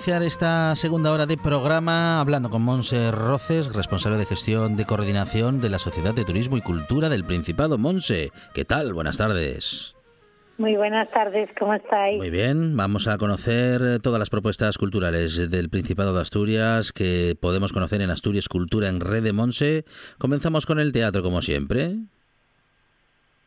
Iniciar esta segunda hora de programa hablando con Monse Roces, responsable de gestión de coordinación de la Sociedad de Turismo y Cultura del Principado. Monse, ¿qué tal? Buenas tardes. Muy buenas tardes, ¿cómo estáis? Muy bien, vamos a conocer todas las propuestas culturales del Principado de Asturias que podemos conocer en Asturias Cultura en Red de Monse. Comenzamos con el teatro, como siempre.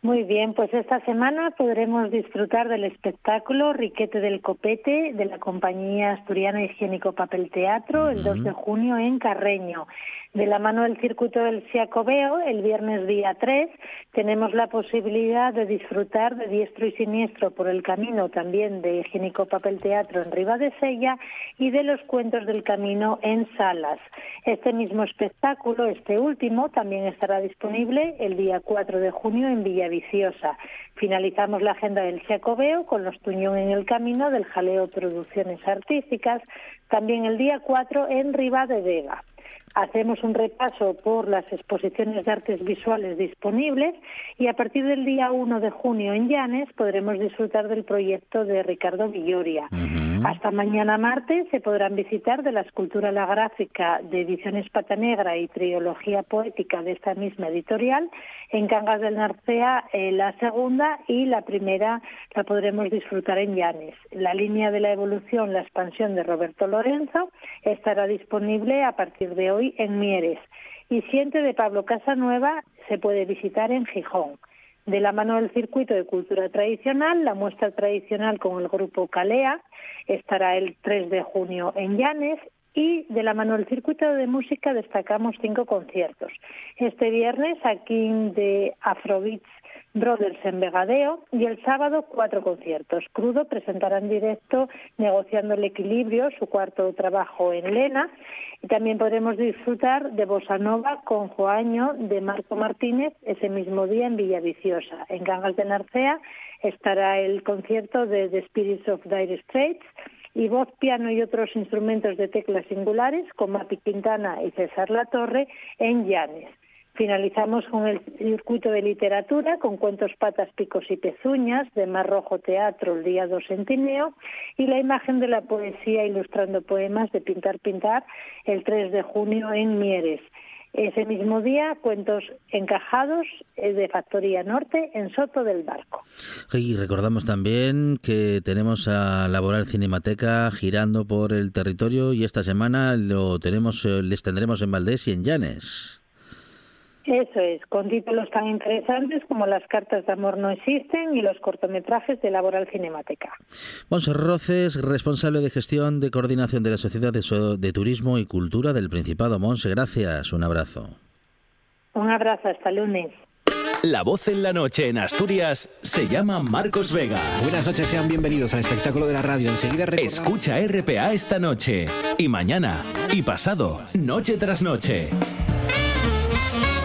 Muy bien, pues esta semana podremos disfrutar del espectáculo Riquete del Copete de la compañía asturiana Higiénico Papel Teatro el 2 de junio en Carreño. De la mano del circuito del Siacobeo, el viernes día 3, tenemos la posibilidad de disfrutar de diestro y siniestro por el camino también de Higiénico Papel Teatro en Riva de Sella y de los cuentos del camino en Salas. Este mismo espectáculo, este último, también estará disponible el día 4 de junio en Villaviciosa. Finalizamos la agenda del Jacobeo con los Tuñón en el Camino del Jaleo Producciones Artísticas, también el día 4 en Riva de Vega hacemos un repaso por las exposiciones de artes visuales disponibles y a partir del día 1 de junio en Llanes podremos disfrutar del proyecto de Ricardo Villoria. Hasta mañana martes se podrán visitar de la escultura La Gráfica de Ediciones Pata Negra y Triología Poética de esta misma editorial. En Cangas del Narcea eh, la segunda y la primera la podremos disfrutar en Llanes. La línea de la evolución, la expansión de Roberto Lorenzo estará disponible a partir de hoy en Mieres y Siente de Pablo Casanueva se puede visitar en Gijón. De la mano del circuito de cultura tradicional, la muestra tradicional con el grupo Calea estará el 3 de junio en Llanes y de la mano del circuito de música destacamos cinco conciertos. Este viernes aquí de Afrobeats Brothers en Vegadeo y el sábado cuatro conciertos. Crudo presentará en directo Negociando el Equilibrio, su cuarto trabajo en Lena, y también podremos disfrutar de Bossa Nova con Joaño de Marco Martínez ese mismo día en Villaviciosa. En Gangas de Narcea estará el concierto de The Spirits of Dire Straits y voz, piano y otros instrumentos de teclas singulares con Mapi Quintana y César Latorre en Llanes. Finalizamos con el circuito de literatura con cuentos Patas, Picos y Pezuñas de Mar Rojo Teatro el día 2 en Tineo y la imagen de la poesía ilustrando poemas de Pintar Pintar el 3 de junio en Mieres. Ese mismo día, cuentos encajados eh, de Factoría Norte en Soto del Barco. Y recordamos también que tenemos a Laboral Cinemateca girando por el territorio y esta semana lo tenemos, eh, les tendremos en Valdés y en Llanes. Eso es, con títulos tan interesantes como Las cartas de amor no existen y los cortometrajes de Laboral Cinemateca. Monse Roces, responsable de gestión de coordinación de la Sociedad de, Turismo y Cultura del Principado. Monse, gracias. Un abrazo. Un abrazo, hasta lunes. La voz en la noche en Asturias se llama Marcos Vega. Buenas noches, sean bienvenidos al espectáculo de la radio. Enseguida Escucha RPA esta noche y mañana y pasado, noche tras noche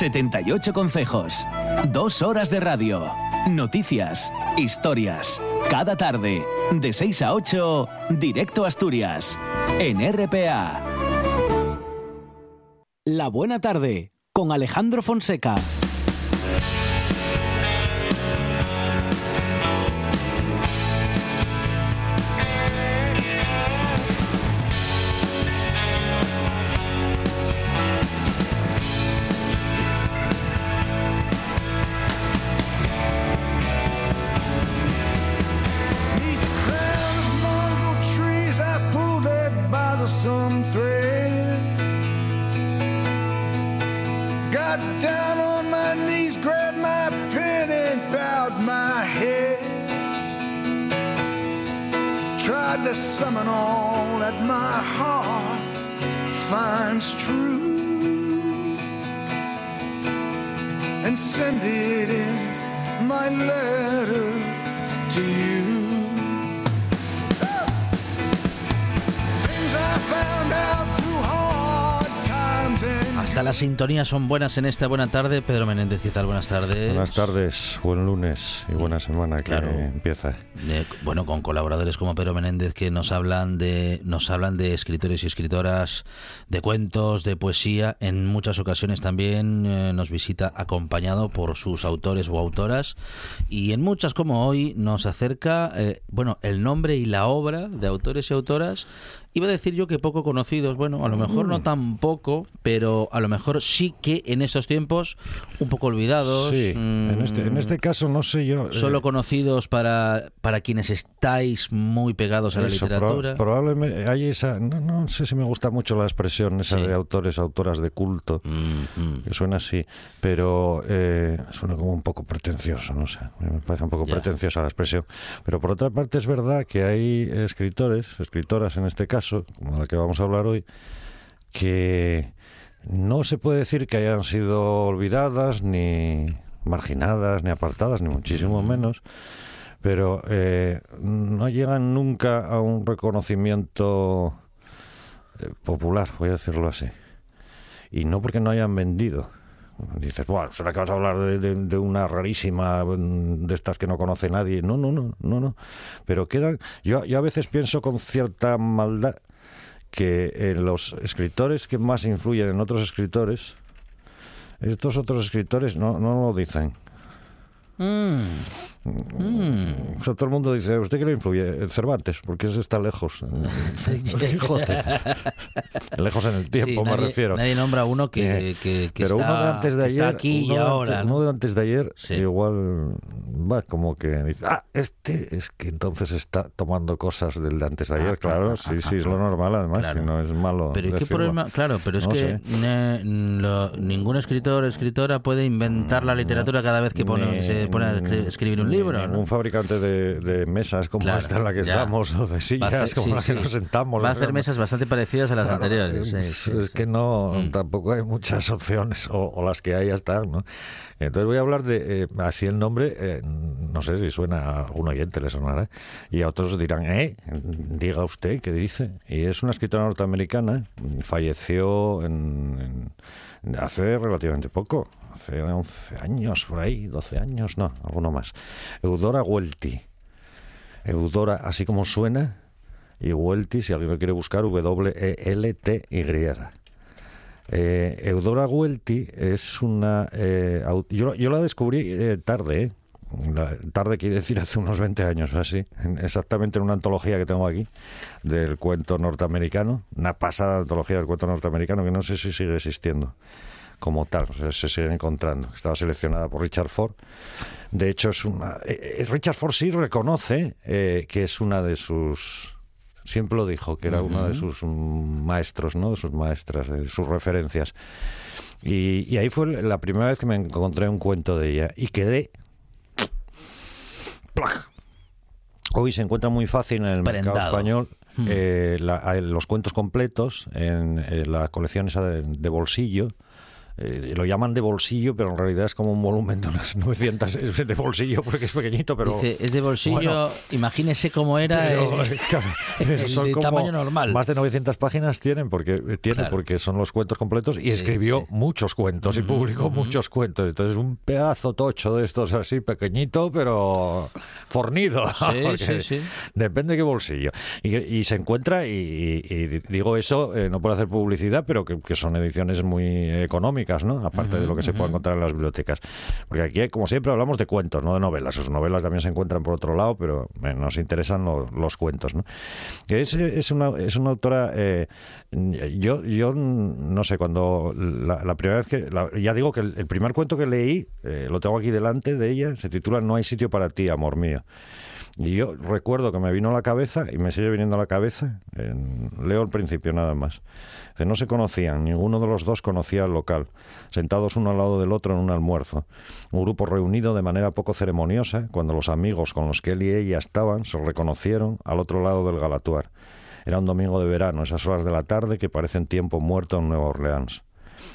...78 consejos... ...dos horas de radio... ...noticias... ...historias... ...cada tarde... ...de 6 a 8... ...directo a Asturias... ...en RPA... La buena tarde... ...con Alejandro Fonseca... sintonías son buenas en esta buena tarde. Pedro Menéndez, ¿qué tal? Buenas tardes. Buenas tardes, buen lunes y buena semana que Claro. empieza. Bueno, con colaboradores como Pedro Menéndez que nos hablan de nos hablan de escritores y escritoras, de cuentos, de poesía. En muchas ocasiones también eh, nos visita acompañado por sus autores o autoras y en muchas como hoy nos acerca eh, bueno el nombre y la obra de autores y autoras. Iba a decir yo que poco conocidos, bueno, a lo mejor Mm. no tan poco, pero a lo mejor sí que en estos tiempos un poco olvidados. Sí, en este, en mm, este caso no sé yo. eh, Solo conocidos para, para quienes estáis muy pegados a la eso, proba- literatura. probablemente hay esa. No, no sé si me gusta mucho la expresión esa Sí. de autores, autoras de culto. Mm, mm. Que suena así, pero eh, suena como un poco pretencioso, no sé. Me parece un poco Ya. pretenciosa la expresión. Pero por otra parte es verdad que hay escritores, escritoras en este caso, como la que vamos a hablar hoy, que no se puede decir que hayan sido olvidadas, ni marginadas, ni apartadas, ni muchísimo menos, pero eh, no llegan nunca a un reconocimiento eh, popular, voy a decirlo así. Y no porque no hayan vendido. Dices, bueno, ¿será que vas a hablar de, de- una rarísima mm, de estas que no conoce nadie? No, no, no, no, no. Pero quedan. Yo, yo a veces pienso con cierta maldad que eh, los escritores que más influyen en otros escritores, estos otros escritores no, no lo dicen. Mm. Mm. O sea, todo el mundo dice, ¿usted qué le influye? Cervantes, porque ese está lejos. Lejos en el tiempo, Sí, me nadie, refiero. Nadie nombra uno que, Eh, que, que Pero está, uno de antes de ayer, aquí uno y de ahora. antes, ¿no? uno de antes de ayer, Sí. igual va como que dice, ah, este es que entonces está tomando cosas del de antes de ayer, Ah, claro, ah, sí, ah, sí, es lo normal, además, Claro. si no es malo. Pero ¿y qué problema? Claro, pero es No que ne- lo- ningún escritor o escritora puede inventar la literatura cada vez que pone, Ni- se pone a escri- escribir un ni libro. ¿no? Ningún fabricante de, de mesas como Claro, esta en la que ya. estamos, o de sillas hacer- como sí, la que sí. nos sentamos. Va a hacer mesas bastante parecidas a las Claro, anteriores. sí, es, sí, es que no, Mm. tampoco hay muchas opciones, o, o las que hay ya están, ¿no? Entonces voy a hablar de, eh, así el nombre, eh, no sé si suena a algún oyente, le sonará, y a otros dirán, ¿eh? Diga usted, ¿qué dice? Y es una escritora norteamericana, falleció en, en- hace relativamente poco, hace 11 años, por ahí, 12 años, no, alguno más. Eudora Welty. Eudora, así como suena, y Welty, si alguien lo quiere buscar, W-E-L-T-Y. Eh, Eudora Welty es una... eh, yo, yo la descubrí eh, tarde, ¿eh? La- tarde quiere decir hace unos 20 años así, en- exactamente en una antología que tengo aquí del cuento norteamericano, una pasada antología del cuento norteamericano que no sé si sigue existiendo como tal, se sigue encontrando. Estaba seleccionada por Richard Ford. De hecho, es una. eh, eh, Richard Ford sí reconoce eh, que es una de sus. Siempre lo dijo, que era uno de sus mm, maestros, ¿no? De sus maestras, de sus referencias. Y, y ahí fue la primera vez que me encontré un cuento de ella y quedé ¡plac! Hoy se encuentra muy fácil en el mercado español Hmm. eh, la- los cuentos completos en, eh, la colección esa de, de bolsillo. Eh, lo llaman de bolsillo, pero en realidad es como un volumen de unas 900 es de bolsillo porque es pequeñito, pero Dice, es de bolsillo, bueno, imagínese cómo era pero, claro, el son de como tamaño normal. Más de 900 páginas tienen porque eh, tiene Claro. porque son los cuentos completos y Sí, escribió sí. muchos cuentos y publicó muchos cuentos. Entonces un pedazo tocho de estos así pequeñito, pero fornido. Sí, porque sí, sí. Depende de qué bolsillo. Y, y se encuentra y, y- y digo eso eh, no por hacer publicidad, pero que, que son ediciones muy económicas, ¿no? Aparte de lo que se puede encontrar en las bibliotecas. Porque aquí, como siempre, hablamos de cuentos, no de novelas. Las novelas también se encuentran por otro lado, pero eh, nos interesan lo- los cuentos, ¿no? Es, es, una, es una autora. eh, yo, yo no sé, cuando la, la primera vez que. la- ya digo que el, el primer cuento que leí, eh, lo tengo aquí delante de ella, se titula No hay sitio para ti, amor mío. Y yo recuerdo que me vino a la cabeza, y me sigue viniendo a la cabeza, en- leo el principio nada más. Dice, no se conocían, ninguno de los dos conocía el local, sentados uno al lado del otro en un almuerzo. Un grupo reunido de manera poco ceremoniosa, cuando los amigos con los que él y ella estaban se reconocieron al otro lado del Galatuar. Era un domingo de verano, esas horas de la tarde que parecen tiempo muerto en Nueva Orleans.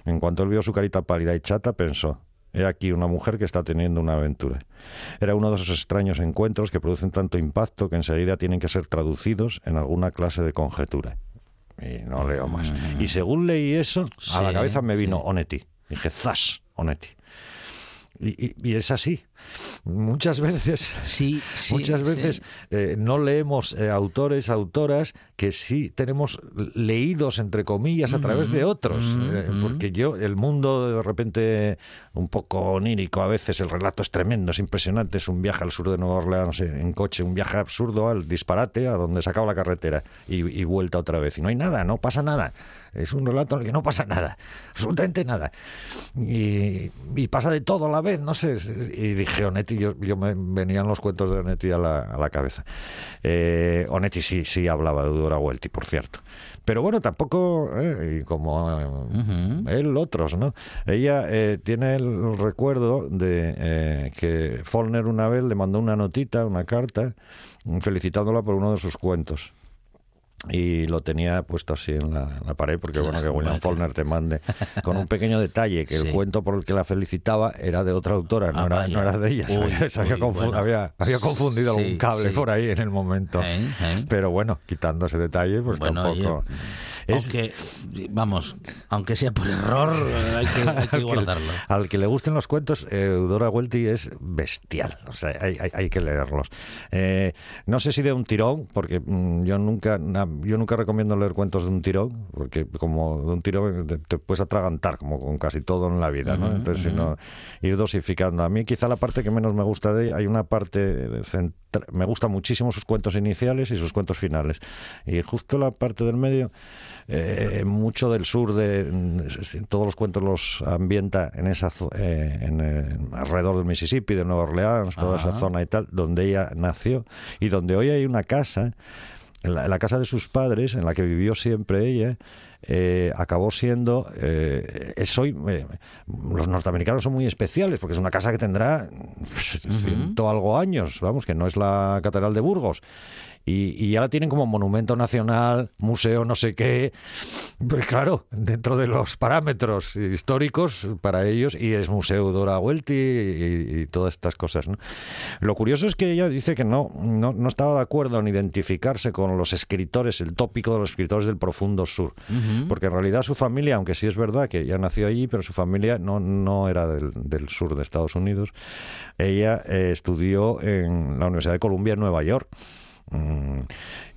En cuanto él vio su carita pálida y chata, pensó, he aquí una mujer que está teniendo una aventura. Era uno de esos extraños encuentros que producen tanto impacto que enseguida tienen que ser traducidos en alguna clase de conjetura. Y no leo más. Y según leí eso, a la cabeza me vino sí. Onetti. Dije, ¡zas! Onetti. Y, y- y es así. Muchas veces Sí, sí, Muchas sí. veces eh, no leemos eh, autores, autoras que sí tenemos leídos, entre comillas, a través de otros. Eh, porque yo, el mundo de repente un poco onírico, a veces el relato es tremendo, es impresionante. Es un viaje al sur de Nueva Orleans en coche, un viaje absurdo al disparate, a donde se acaba la carretera y, y vuelta otra vez. Y no hay nada, no pasa nada. Es un relato en el que no pasa nada, absolutamente nada. Y, y pasa de todo a la vez, no sé. Y dije, Onetti, yo, yo me venían los cuentos de Onetti a la, a la cabeza. Eh, Onetti sí, sí hablaba de Dora Welty, por cierto. Pero bueno, tampoco, eh, y como eh, él, otros, ¿no? Ella eh, tiene el recuerdo de que Faulkner una vez le mandó una notita, una carta, felicitándola por uno de sus cuentos. Y lo tenía puesto así en la, la pared, porque bueno, que William Vaya. Faulkner te mande, con un pequeño detalle, que Sí. el cuento por el que la felicitaba era de otra autora, no, Ah, era, no era de ella. Uy, se había, uy, bueno. había, había confundido Sí, algún cable sí. por ahí en el momento. Eh, eh. Pero bueno, quitando ese detalle, pues Bueno, tampoco... Es- aunque, vamos, aunque sea por error, hay que, hay que al, que, guardarlo. al que le gusten los cuentos, eh, Eudora Welty es bestial. O sea, hay, hay- hay que leerlos. Eh, no sé si de un tirón, porque mm, yo nunca na- yo nunca recomiendo leer cuentos de un tirón, porque como de un tirón te, te puedes atragantar, como con casi todo en la vida. ¿no? Entonces, si no, ir dosificando. A mí quizá la parte que menos me gusta de hay una parte, me gustan muchísimo sus cuentos iniciales y sus cuentos finales. Y justo la parte del medio, eh, mucho del sur de todos los cuentos los ambienta en esa eh, en, eh, alrededor del Mississippi, de Nueva Orleans, toda esa zona y tal, donde ella nació y donde hoy hay una casa en la, en la casa de sus padres, en la que vivió siempre ella, eh, acabó siendo. eh, es hoy, eh, los norteamericanos son muy especiales, porque es una casa que tendrá pues, ciento algo años, vamos, que no es la Catedral de Burgos. Y, y ya la tienen como monumento nacional, museo, no sé qué. Pues claro, dentro de los parámetros históricos para ellos, y es Museo Dora Welty y, y todas estas cosas. ¿no? Lo curioso es que ella dice que no, no, no estaba de acuerdo en identificarse con los escritores, el tópico de los escritores del profundo sur. Porque en realidad su familia, aunque sí es verdad que ella nació allí, pero su familia no, no era del, del sur de Estados Unidos. Ella eh, estudió en la Universidad de Columbia en Nueva York. Mm,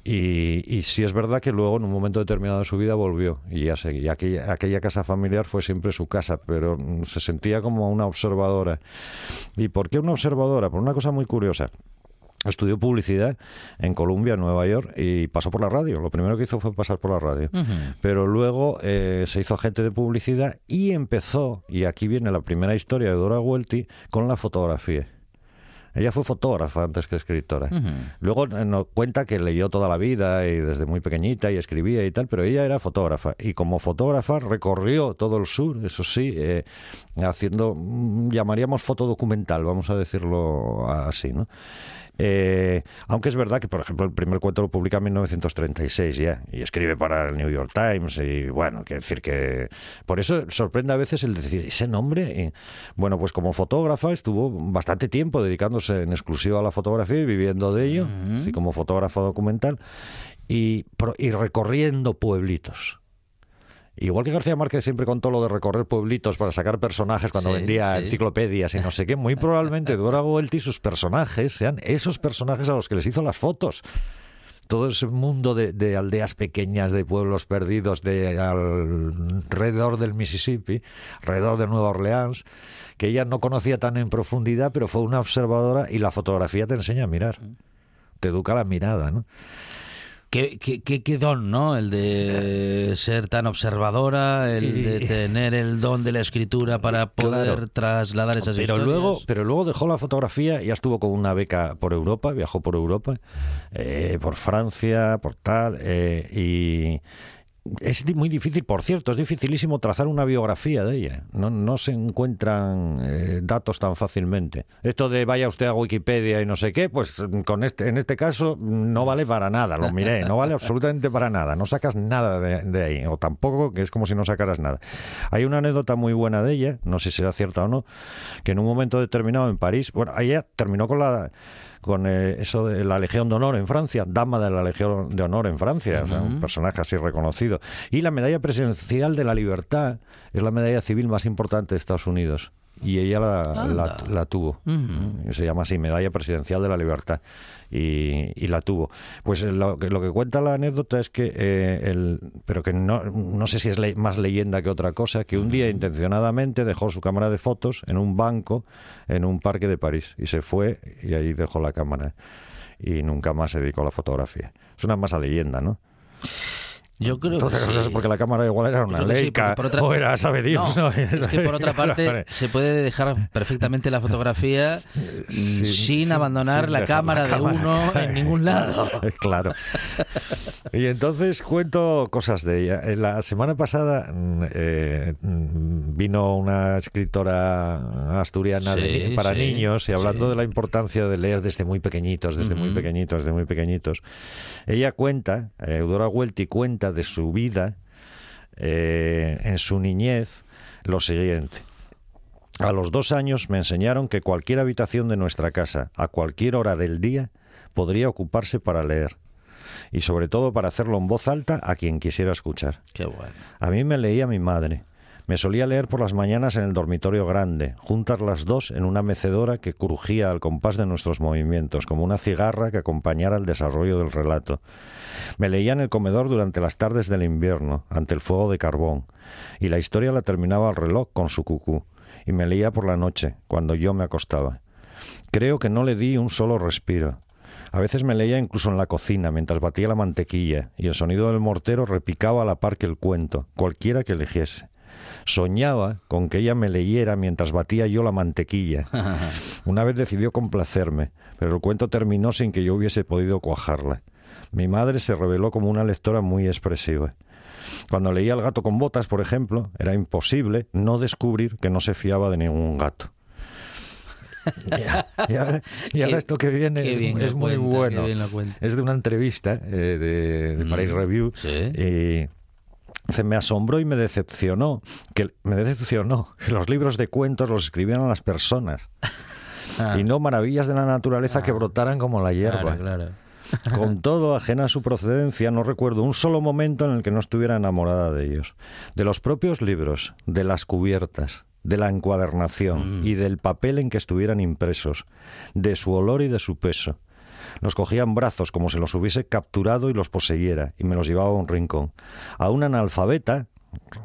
Y, y sí es verdad que luego en un momento determinado de su vida volvió y ya seguía. Aquella, aquella casa familiar fue siempre su casa, pero mm, se sentía como una observadora. ¿Y por qué una observadora? Por una cosa muy curiosa. Estudió publicidad en Columbia, en Nueva York, y pasó por la radio. Lo primero que hizo fue pasar por la radio. Pero luego eh, se hizo agente de publicidad y empezó, y aquí viene la primera historia de Dora Welty, con la fotografía. Ella fue fotógrafa antes que escritora. Luego eh, nos cuenta que leyó toda la vida y desde muy pequeñita y escribía y tal, pero ella era fotógrafa. Y como fotógrafa recorrió todo el sur, eso sí, eh, haciendo, mm, llamaríamos fotodocumental, vamos a decirlo así, ¿no? Eh, aunque es verdad que, por ejemplo, el primer cuento lo publica en 1936 ya, y escribe para el New York Times, y bueno, quiere decir que... Por eso sorprende a veces el decir, ese nombre... Y, bueno, pues como fotógrafa estuvo bastante tiempo dedicándose en exclusiva a la fotografía y viviendo de ello, así como fotógrafo documental, y recorriendo pueblitos. Igual que García Márquez siempre contó lo de recorrer pueblitos para sacar personajes cuando Sí, vendía sí. enciclopedias y no sé qué, muy probablemente Dora Huelta y sus personajes sean esos personajes a los que les hizo las fotos. Todo ese mundo de, de aldeas pequeñas, de pueblos perdidos de alrededor del Mississippi, alrededor de Nueva Orleans, que ella no conocía tan en profundidad, pero fue una observadora y la fotografía te enseña a mirar. Te educa la mirada, ¿no? ¿Qué, qué, qué- qué don, ¿no? El de ser tan observadora, el de tener el don de la escritura para poder Claro. trasladar esas pero historias. luego pero luego dejó la fotografía ya estuvo con una beca por Europa viajó por Europa eh, por Francia por tal eh, y es muy difícil, por cierto, es dificilísimo trazar una biografía de ella. No, no se encuentran eh, datos tan fácilmente. Esto de vaya usted a Wikipedia y no sé qué, pues con este, en este caso no vale para nada, lo miré, no vale absolutamente para nada. No sacas nada de, de ahí, o tampoco que es como si no sacaras nada. Hay una anécdota muy buena de ella, no sé si será cierta o no, que en un momento determinado en París, bueno, ella terminó con la con eh, eso de la Legión de Honor en Francia, dama de la Legión de Honor en Francia, o sea, un personaje así reconocido. Y la medalla presidencial de la libertad es la medalla civil más importante de Estados Unidos. Y ella la, la, la tuvo. Ujú. Se llama así, Medalla Presidencial de la Libertad. Y, y la tuvo. Pues eh, lo que, lo que cuenta la anécdota es que, eh, el, pero que no, no sé si es le- más leyenda que otra cosa, que un día intencionadamente dejó su cámara de fotos en un banco en un parque de París. Y se fue y ahí dejó la cámara. Y nunca más se dedicó a la fotografía. Es una masa leyenda, ¿no? Yo creo que Otra cosa es sí. porque la cámara igual era una que sí, Leica por otra- o era, sabe Dios, No, ¿no? es que por otra parte se puede dejar perfectamente la fotografía mm, sin, abandonar sin la cámara la de cámara. uno en ningún lado. claro. Y entonces cuento cosas de ella. En La semana pasada mm, eh, vino una escritora asturiana de- Sí, para sí, niños y hablando sí. de la importancia de leer desde muy pequeñitos, desde muy Ujú. pequeñitos, desde muy pequeñitos. Ella cuenta, eh, Eudora Huelti cuenta de su vida eh, en su niñez lo siguiente. A los dos años me enseñaron que cualquier habitación de nuestra casa, a cualquier hora del día, podría ocuparse para leer. Y sobre todo para hacerlo en voz alta a quien quisiera escuchar. Qué bueno. A mí me leía mi madre. Me solía leer por las mañanas en el dormitorio grande, juntas las dos en una mecedora que crujía al compás de nuestros movimientos, como una cigarra que acompañara el desarrollo del relato. Me leía en el comedor durante las tardes del invierno, ante el fuego de carbón, y la historia la terminaba al reloj con su cucú, y me leía por la noche, cuando yo me acostaba. Creo que no le di un solo respiro. A veces me leía incluso en la cocina mientras batía la mantequilla y el sonido del mortero repicaba a la par que el cuento, cualquiera que eligiese. Soñaba con que ella me leyera mientras batía yo la mantequilla. Una vez decidió complacerme, pero el cuento terminó sin que yo hubiese podido cuajarla. Mi madre se reveló como una lectora muy expresiva. Cuando leía El gato con botas, por ejemplo, era imposible no descubrir que no se fiaba de ningún gato. Y, ahora, y ahora Qué- esto que viene es, muy cuenta, bueno. Es de una entrevista eh, de, de Paris Mm, Review sí. y se me asombró y me decepcionó que me decepcionó que los libros de cuentos los escribieran las personas Ah, y no maravillas de la naturaleza que brotaran como la hierba. claro, claro. Con todo, ajena a su procedencia, no recuerdo un solo momento en el que no estuviera enamorada de ellos. De los propios libros, de las cubiertas, de la encuadernación y del papel en que estuvieran impresos, de su olor y de su peso. Los cogía en brazos como si los hubiese capturado y los poseyera, y me los llevaba a un rincón. A una analfabeta,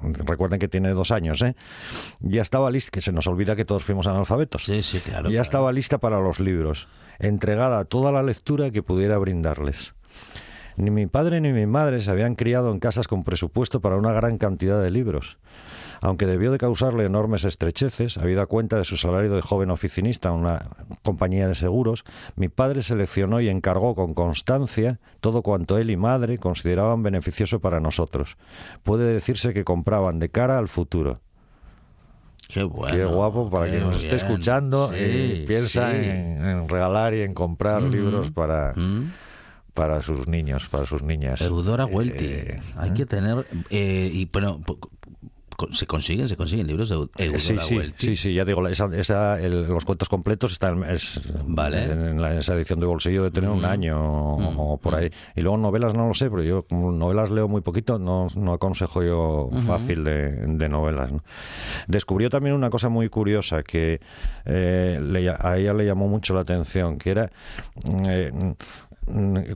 recuerden que tiene dos años, ¿eh? ya estaba lista, que se nos olvida que todos fuimos analfabetos. Sí, sí, claro. ya claro. estaba lista para los libros, entregada a toda la lectura que pudiera brindarles. Ni mi padre ni mi madre se habían criado en casas con presupuesto para una gran cantidad de libros. Aunque debió de causarle enormes estrecheces, habida cuenta de su salario de joven oficinista en una compañía de seguros, mi padre seleccionó y encargó con constancia todo cuanto él y madre consideraban beneficioso para nosotros. Puede decirse que compraban de cara al futuro. Qué bueno. Qué guapo para que nos esté escuchando Sí, y piensa sí. en, en regalar y en comprar Mm. libros para, Mm. para sus niños, para sus niñas. Eudora Welty. Eh, Hay que tener. eh, y bueno, se consiguen, se consiguen libros de Eudora Sí, sí, sí, sí, ya digo, esa, esa- el- los cuentos completos están es, Vale. en, la- esa edición de bolsillo de tener un Mm. año o, Mm. o por ahí. Y luego novelas no lo sé, pero yo como novelas leo muy poquito, no, no aconsejo yo fácil de, de novelas. ¿no? Descubrió también una cosa muy curiosa que eh, le- a ella le llamó mucho la atención, que era eh,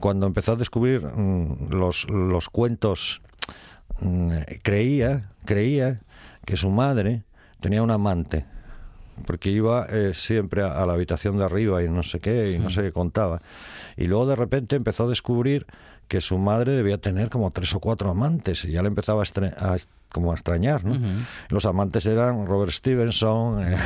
cuando empezó a descubrir mm, los, los cuentos creía, creía que su madre tenía un amante, porque iba eh, siempre a, a la habitación de arriba y no sé qué, y no sé qué contaba. Y luego de repente empezó a descubrir que su madre debía tener como tres o cuatro amantes, y ya le empezaba a, a como a extrañar. ¿no? Los amantes eran Robert Stevenson, eh,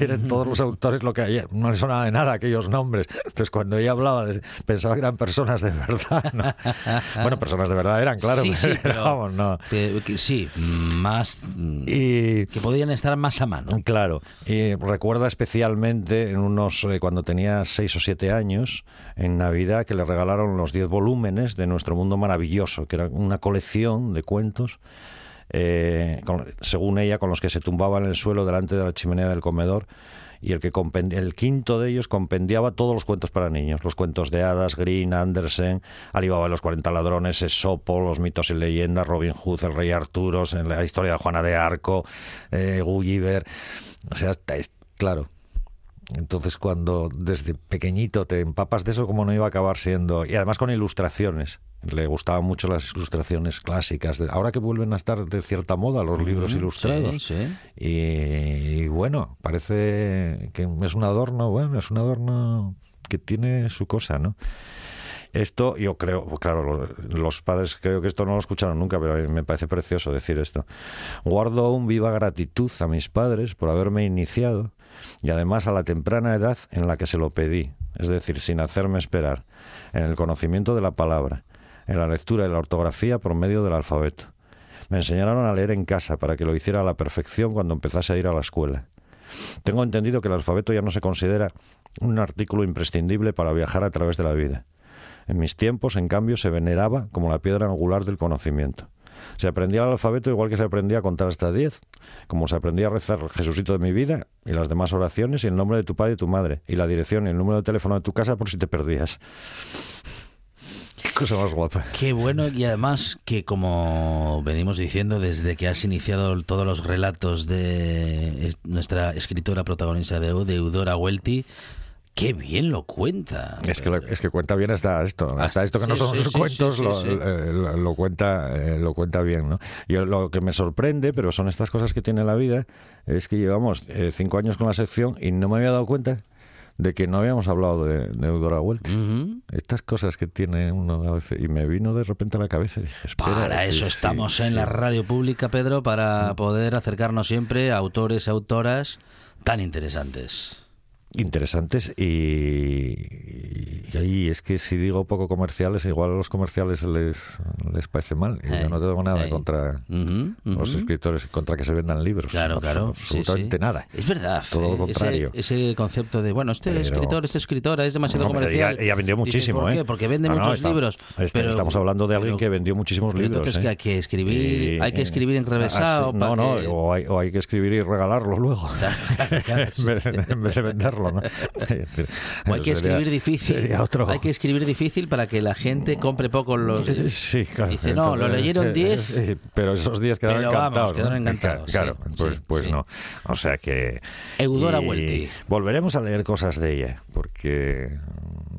eran todos los autores, lo que hay, no le sonaba de nada aquellos nombres. Entonces cuando ella hablaba, de- pensaba que eran personas de verdad. ¿no? Bueno, personas de verdad eran, claro. Sí, sí, pero. vamos, no. que- que sí, más. Y que podían estar más a mano. Claro, y recuerda especialmente en unos eh, cuando tenía seis o siete años, en Navidad, que le regalaron los diez volúmenes de Nuestro Mundo Maravilloso, que era una colección de cuentos, eh, con- según ella, con los que se tumbaba en el suelo delante de la chimenea del comedor. Y el, que el quinto de ellos compendiaba todos los cuentos para niños, los cuentos de hadas, Green, Andersen, Alibaba y los 40 ladrones, Esopo, los mitos y leyendas, Robin Hood, el rey Arturo, la historia de Juana de Arco, eh, Gulliver. O sea, claro. Entonces, cuando desde pequeñito te empapas de eso, como no iba a acabar siendo. Y además con ilustraciones. Le gustaban mucho las ilustraciones clásicas. ahora que vuelven a estar de cierta moda los libros Mm, ilustrados. sí, sí. Y, y bueno, parece que es un adorno, bueno, es un adorno que tiene su cosa, ¿no? Esto yo creo, claro, los, los padres creo que esto no lo escucharon nunca, pero a mí me parece precioso decir esto. Guardo aún viva gratitud a mis padres por haberme iniciado y además a la temprana edad en la que se lo pedí, es decir, sin hacerme esperar, en el conocimiento de la palabra, en la lectura y la ortografía por medio del alfabeto. Me enseñaron a leer en casa para que lo hiciera a la perfección cuando empezase a ir a la escuela. Tengo entendido que el alfabeto ya no se considera un artículo imprescindible para viajar a través de la vida. En mis tiempos, en cambio, se veneraba como la piedra angular del conocimiento. Se aprendía el alfabeto igual que se aprendía a contar hasta 10, como se aprendía a rezar Jesucito de mi vida y las demás oraciones y el nombre de tu padre y tu madre, y la dirección y el número de teléfono de tu casa por si te perdías. Qué cosa más guapa. Qué bueno y además que como venimos diciendo desde que has iniciado todos los relatos de es- nuestra escritora protagonista de, Eudora Welty, qué bien lo cuenta. Es que, lo- es que cuenta bien hasta esto, hasta esto que no son sí, sus sí, cuentos, lo, eh, lo- lo cuenta, eh, lo cuenta bien, ¿no? Yo lo que me sorprende, pero son estas cosas que tiene la vida, es que llevamos eh, cinco años con la sección y no me había dado cuenta de que no habíamos hablado de, de Eudora. Ujú. Estas cosas que tiene uno a veces, y me vino de repente a la cabeza y dije, espera. Para eso sí, estamos en sí. la radio pública, Pedro, para poder acercarnos siempre a autores y autoras tan interesantes. Interesantes y, y ahí es que si digo poco comerciales, igual a los comerciales les, les parece mal. Y Eh, yo no tengo nada eh. contra los escritores, contra que se vendan libros. Claro, claro. Absolutamente sí. nada. Es verdad. Todo lo eh, contrario. Ese, ese concepto de, bueno, este Pero- escritor, esta escritora es demasiado No, comercial. ella, ella vendió muchísimo, ¿Por ¿eh? qué? Porque vende No, no, muchos está- libros. pero- estamos hablando de alguien pero- que vendió muchísimos libros. Entonces, ¿eh? que hay que escribir, hay que escribir enrevesado. Ah, para no, no, que- o hay, o hay que escribir y regalarlo luego. Claro, claro, sí. en, vez de, en venderlo, ¿no? O hay que Sería- escribir difícil. Otro. Hay que escribir difícil para que la gente compre poco los. Eh, Sí, claro. Dice, no, lo leyeron eh, 10, sí, pero esos 10 quedaron pero vamos, encantados. ¿no? quedaron encantados, Claro, sí, pues, sí, pues sí. no. O sea que. Eudora y Welty. Volveremos a leer cosas de ella, porque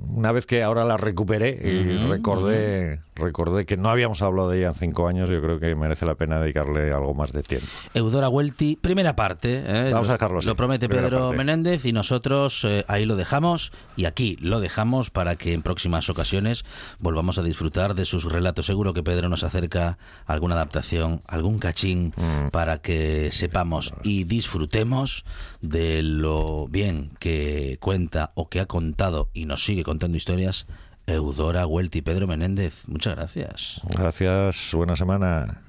una vez que ahora la recuperé y Ujú, recordé, recordé que no habíamos hablado de ella en cinco años, yo creo que merece la pena dedicarle algo más de tiempo. Eudora Welty, primera parte. ¿eh? Vamos a dejarlo Lo promete Pedro parte. Menéndez y nosotros eh, ahí lo dejamos y aquí lo dejamos para que en próximas ocasiones volvamos a disfrutar de sus relatos. Seguro que Pedro nos acerca alguna adaptación, algún cachín Mm. para que sepamos y disfrutemos de lo bien que cuenta o que ha contado y nos sigue contando historias Eudora Welty. Pedro Menéndez, muchas gracias. Gracias, buena semana.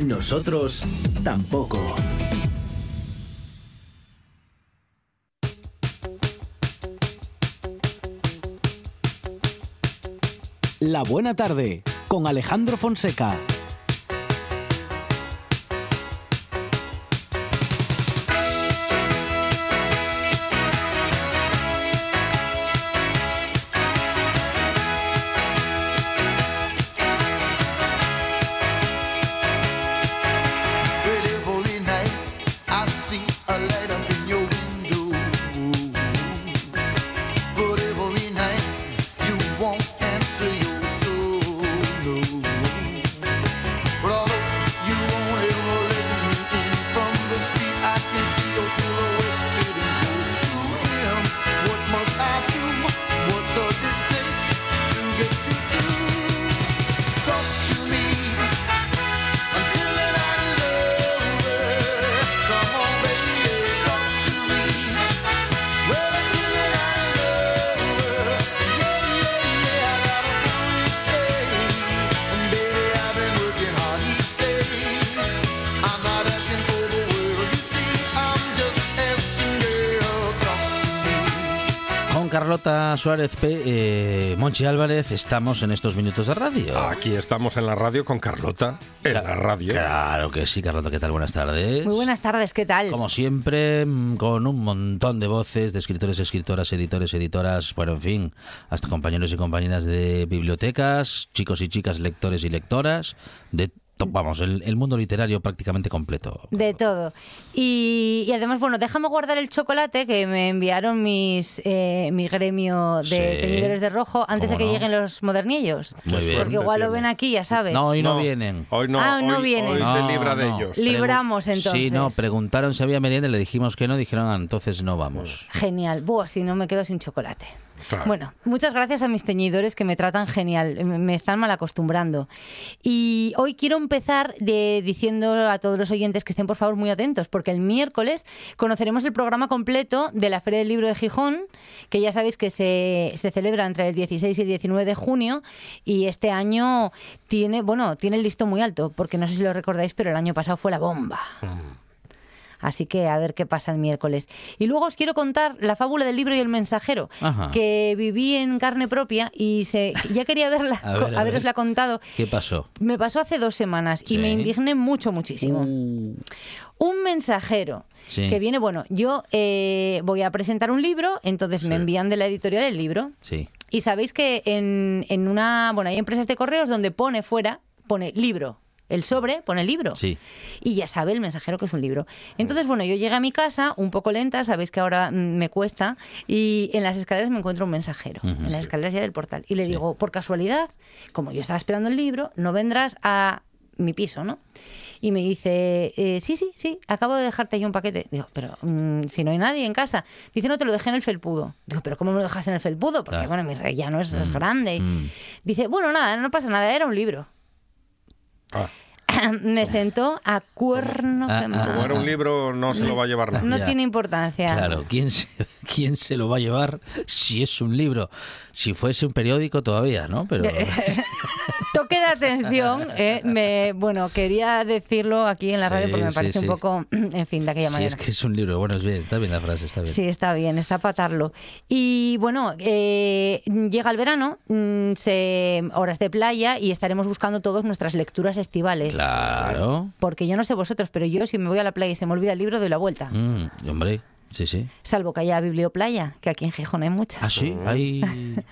Nosotros tampoco. La buena tarde con Alejandro Fonseca. Suárez P. eh, Monchi Álvarez estamos en estos minutos de radio. Aquí estamos en la radio con Carlota, en la radio. Claro que sí, Carlota, ¿qué tal? Buenas tardes. Muy buenas tardes, ¿qué tal? Como siempre, mm, con un montón de voces de escritores, escritoras, editores, editoras, bueno, en fin, hasta compañeros y compañeras de bibliotecas, chicos y chicas, lectores y lectoras, de vamos, el, el mundo literario prácticamente completo. De todo. Y, y además, bueno, déjame guardar el chocolate que me enviaron mis eh, mi gremio de Sí. teñidores de rojo antes de ¿Cómo que no? lleguen los modernillos. Muy bien. Porque igual lo ven aquí, ya sabes. No, hoy no, vienen. Hoy no, Ah, hoy no hoy, vienen. hoy No, se libra de no. ellos. Li- Libramos, entonces. Sí, no, preguntaron si había merienda, le dijimos que no, dijeron, ah, entonces no vamos. Genial. Buah, si no me quedo sin chocolate. Claro. Bueno, muchas gracias a mis teñidores que me tratan genial, me están mal acostumbrando. Y hoy quiero empezar de, diciendo a todos los oyentes que estén por favor muy atentos, porque el miércoles conoceremos el programa completo de la Feria del Libro de Gijón, que ya sabéis que se, se celebra entre el 16 y el 19 de junio, y este año tiene, bueno, tiene el listón muy alto, porque no sé si lo recordáis, pero el año pasado fue la bomba. Así que a ver qué pasa el miércoles. Y luego os quiero contar la fábula del libro y el mensajero, Ajá. que viví en carne propia y se, ya quería verla, A ver, a ver. haberosla contado. ¿Qué pasó? Me pasó hace dos semanas y me indigné mucho, muchísimo. Uh, Un mensajero Sí. que viene, bueno, yo eh, voy a presentar un libro, entonces me envían de la editorial el libro. sí. Y sabéis que en, en una, bueno, hay empresas de correos donde pone fuera, pone libro. El sobre pone libro. Sí. Y ya sabe el mensajero que es un libro. Entonces, bueno, yo llegué a mi casa un poco lenta, sabéis que ahora mm, me cuesta, y en las escaleras me encuentro un mensajero, en las escaleras ya del portal. Y le digo, por casualidad, como yo estaba esperando el libro, no vendrás a mi piso, ¿no? Y me dice, eh, sí, sí, sí, acabo de dejarte ahí un paquete. Digo, pero mm, si no hay nadie en casa. Dice, no, te lo dejé en el felpudo. Digo, pero ¿cómo me lo dejas en el felpudo? Porque, Claro. bueno, mi rellano es, es grande. mm. Dice, bueno, nada, no pasa nada, era un libro. Ah, me sentó a cuerno Ah, quemado. como era un libro, no se lo va a llevar nada. No Ya. tiene importancia. Claro, ¿quién se, ¿quién se lo va a llevar si es un libro? Si fuese un periódico todavía, ¿no? Pero Toque de atención, eh, me, bueno, quería decirlo aquí en la radio Sí, porque me sí, parece sí. un poco, en fin, de aquella manera. es que es un libro, bueno, es bien, está bien la frase, está bien. Sí, está bien, está para atarlo. Y bueno, eh, llega el verano, mm, se, horas de playa y estaremos buscando todos nuestras lecturas estivales. Claro. Porque yo no sé vosotros, pero yo si me voy a la playa y se me olvida el libro, doy la vuelta. Mm, y hombre, sí, sí. Salvo que haya biblioplaya, que aquí en Gijón hay muchas. Ah, sí, hay...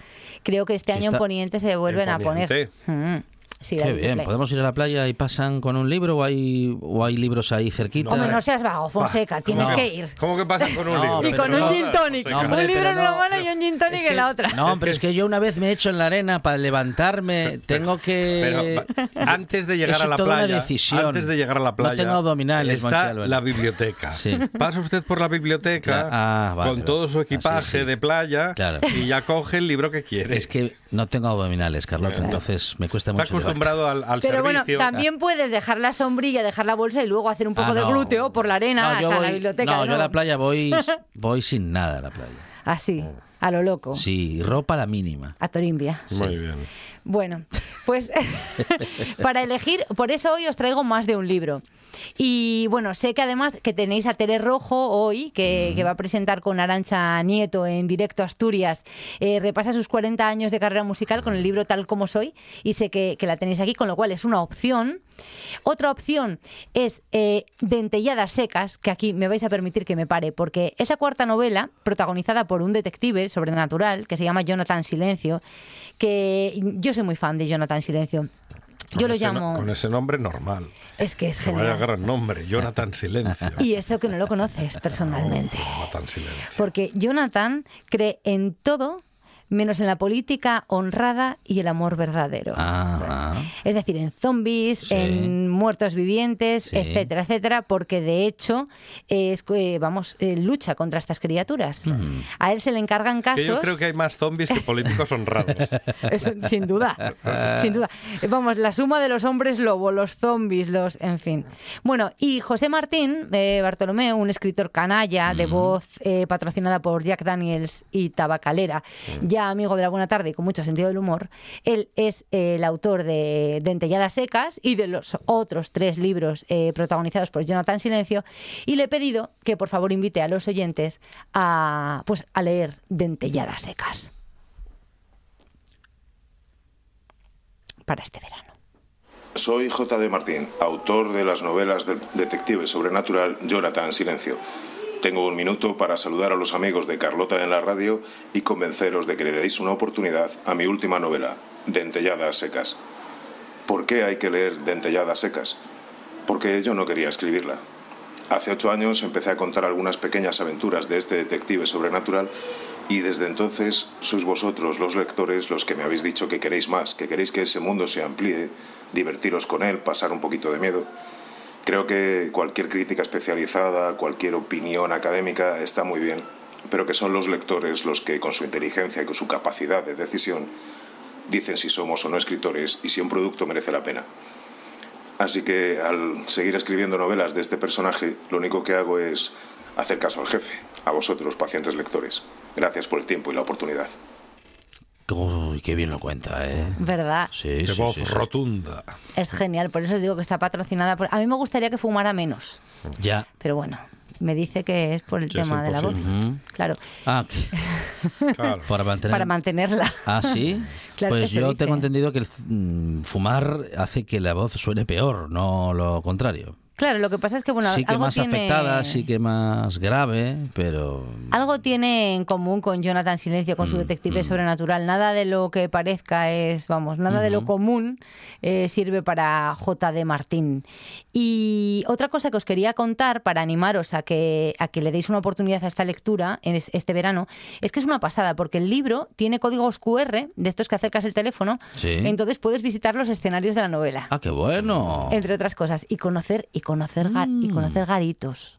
Creo que este año en Poniente se vuelven En a poner. Mm. Sí, Qué bien. Play. ¿Podemos ir a la playa y pasan con un libro o hay, o hay libros ahí cerquita? Hombre, no seas vago, Fonseca, tienes No. que ir. ¿Cómo que pasa con un No, libro? Y con no, un gin tonic. no, hombre, un libro en una no. mano y un gin tonic Es en que- la otra. No, pero es que yo una vez me he hecho en la arena para levantarme. Tengo que. Pero antes de llegar Es a la toda una playa, decisión. antes de llegar a la No playa, tengo abdominales, está la biblioteca. Sí. Pasa usted por la biblioteca Claro. Ah, vale, con vale. todo su equipaje sí. de playa Claro. y ya coge el libro que quiere. Es que no tengo abdominales, Carlota, entonces me cuesta mucho. Acostumbrado al, al Pero bueno, también puedes dejar la sombrilla, dejar la bolsa y luego hacer un poco Ah, de glúteo por la arena No, yo hasta la voy- biblioteca. No, yo a la playa voy, voy sin nada a la playa. Así, a lo loco. Sí, ropa la mínima. A Torimbia. Muy bien. Bueno, pues para elegir, por eso hoy os traigo más de un libro. Y bueno, sé que además que tenéis a Tere Rojo hoy, que, que va a presentar con Arancha Nieto en directo a Asturias. Eh, repasa sus 40 años de carrera musical con el libro Tal como soy y sé que, que la tenéis aquí, con lo cual es una opción. Otra opción es eh, Dentelladas secas, que aquí me vais a permitir que me pare, porque es la cuarta novela protagonizada por un detective sobrenatural que se llama Jonathan Silencio, que yo soy muy fan de Jonathan Silencio. Yo lo no- llamo... con ese nombre normal. Es que es Que vaya genial. gran nombre, Jonathan Silencio. Y esto que no lo conoces personalmente. Jonathan Silencio. Porque Jonathan cree en todo menos en la política honrada y el amor verdadero. Ah, Es decir, en zombies, Sí. en muertos vivientes, Sí. etcétera, etcétera, porque de hecho es, vamos, eh, lucha contra estas criaturas. Mm. A él se le encargan casos. Que yo creo que hay más zombies que políticos honrados. Eso, sin duda, sin duda. Eh, Vamos, la suma de los hombres lobo, los zombies, los, en fin. Bueno, y José Martín eh, Bartolomé, un escritor canalla de voz eh, patrocinada por Jack Daniels y Tabacalera, ya amigo de la buena tarde y con mucho sentido del humor, él es eh, el autor de Dentelladas secas y de los otros tres libros eh, protagonizados por Jonathan Silencio y le he pedido que por favor invite a los oyentes a, pues, a leer Dentelladas secas. para este verano. Soy J.D. Martín, autor de las novelas del detective sobrenatural Jonathan Silencio. Tengo un minuto para saludar a los amigos de Carlota en la radio y convenceros de que le deis una oportunidad a mi última novela, Dentelladas Secas. ¿Por qué hay que leer Dentelladas Secas? Porque yo no quería escribirla. Hace ocho años empecé a contar algunas pequeñas aventuras de este detective sobrenatural y desde entonces sois vosotros, los lectores, los que me habéis dicho que queréis más, que queréis que ese mundo se amplíe, divertiros con él, pasar un poquito de miedo. Creo que cualquier crítica especializada, cualquier opinión académica está muy bien, pero que son los lectores los que, con su inteligencia y con su capacidad de decisión, dicen si somos o no escritores y si un producto merece la pena. Así que al seguir escribiendo novelas de este personaje, lo único que hago es hacer caso al jefe, a vosotros, pacientes lectores. Gracias por el tiempo y la oportunidad. Uy, qué bien lo cuenta, ¿eh? ¿Verdad? Sí, De sí, voz sí, sí. rotunda. Es genial, por eso os digo que está patrocinada por... A mí me gustaría que fumara menos, Ya. pero bueno, me dice que es por el tema de la voz. Claro, Ah, que- Claro. para mantener. para mantenerla. Ah, sí. Claro pues yo tengo entendido que el mm, fumar hace que la voz suene peor, no lo contrario. Claro, lo que pasa es que, bueno, sí que algo más tiene... afectada, sí que más grave, pero Algo tiene en común con Jonathan Silencio, con su Mm, detective mm. sobrenatural. Nada de lo que parezca es, vamos, nada de lo común eh, sirve para J.D. Martín. Y otra cosa que os quería contar para animaros a que, a que le deis una oportunidad a esta lectura en es- este verano es que es una pasada, porque el libro tiene códigos QR, de estos que acercas el teléfono, Sí. entonces puedes visitar los escenarios de la novela. ah, qué bueno. Entre otras cosas, y conocer, y conocer, ga- y Mm. conocer garitos.